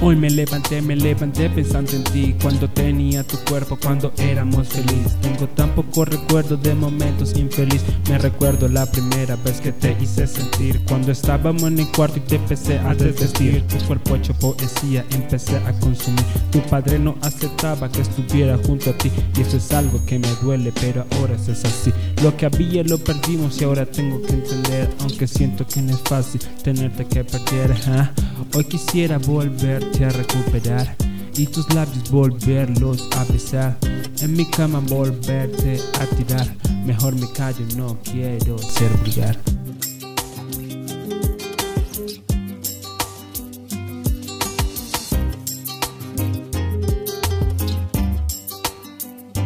Hoy me levanté, me levanté pensando en ti Cuando tenía tu cuerpo, cuando éramos felices Tengo tan poco recuerdo de momentos infelices Me recuerdo la primera vez que te hice sentir. Cuando estábamos en el cuarto y te empecé a desvestir. Tu cuerpo hecho poesía, empecé a consumir. Tu padre no aceptaba que estuviera junto a ti. Y eso es algo que me duele, pero ahora es así. Lo que había lo perdimos y ahora tengo que entender Aunque siento que no es fácil tenerte que perder Hoy quisiera volverte a recuperar y tus labios volverlos a besar. En mi cama volverte a tirar. Mejor me callo, no quiero ser vulgar.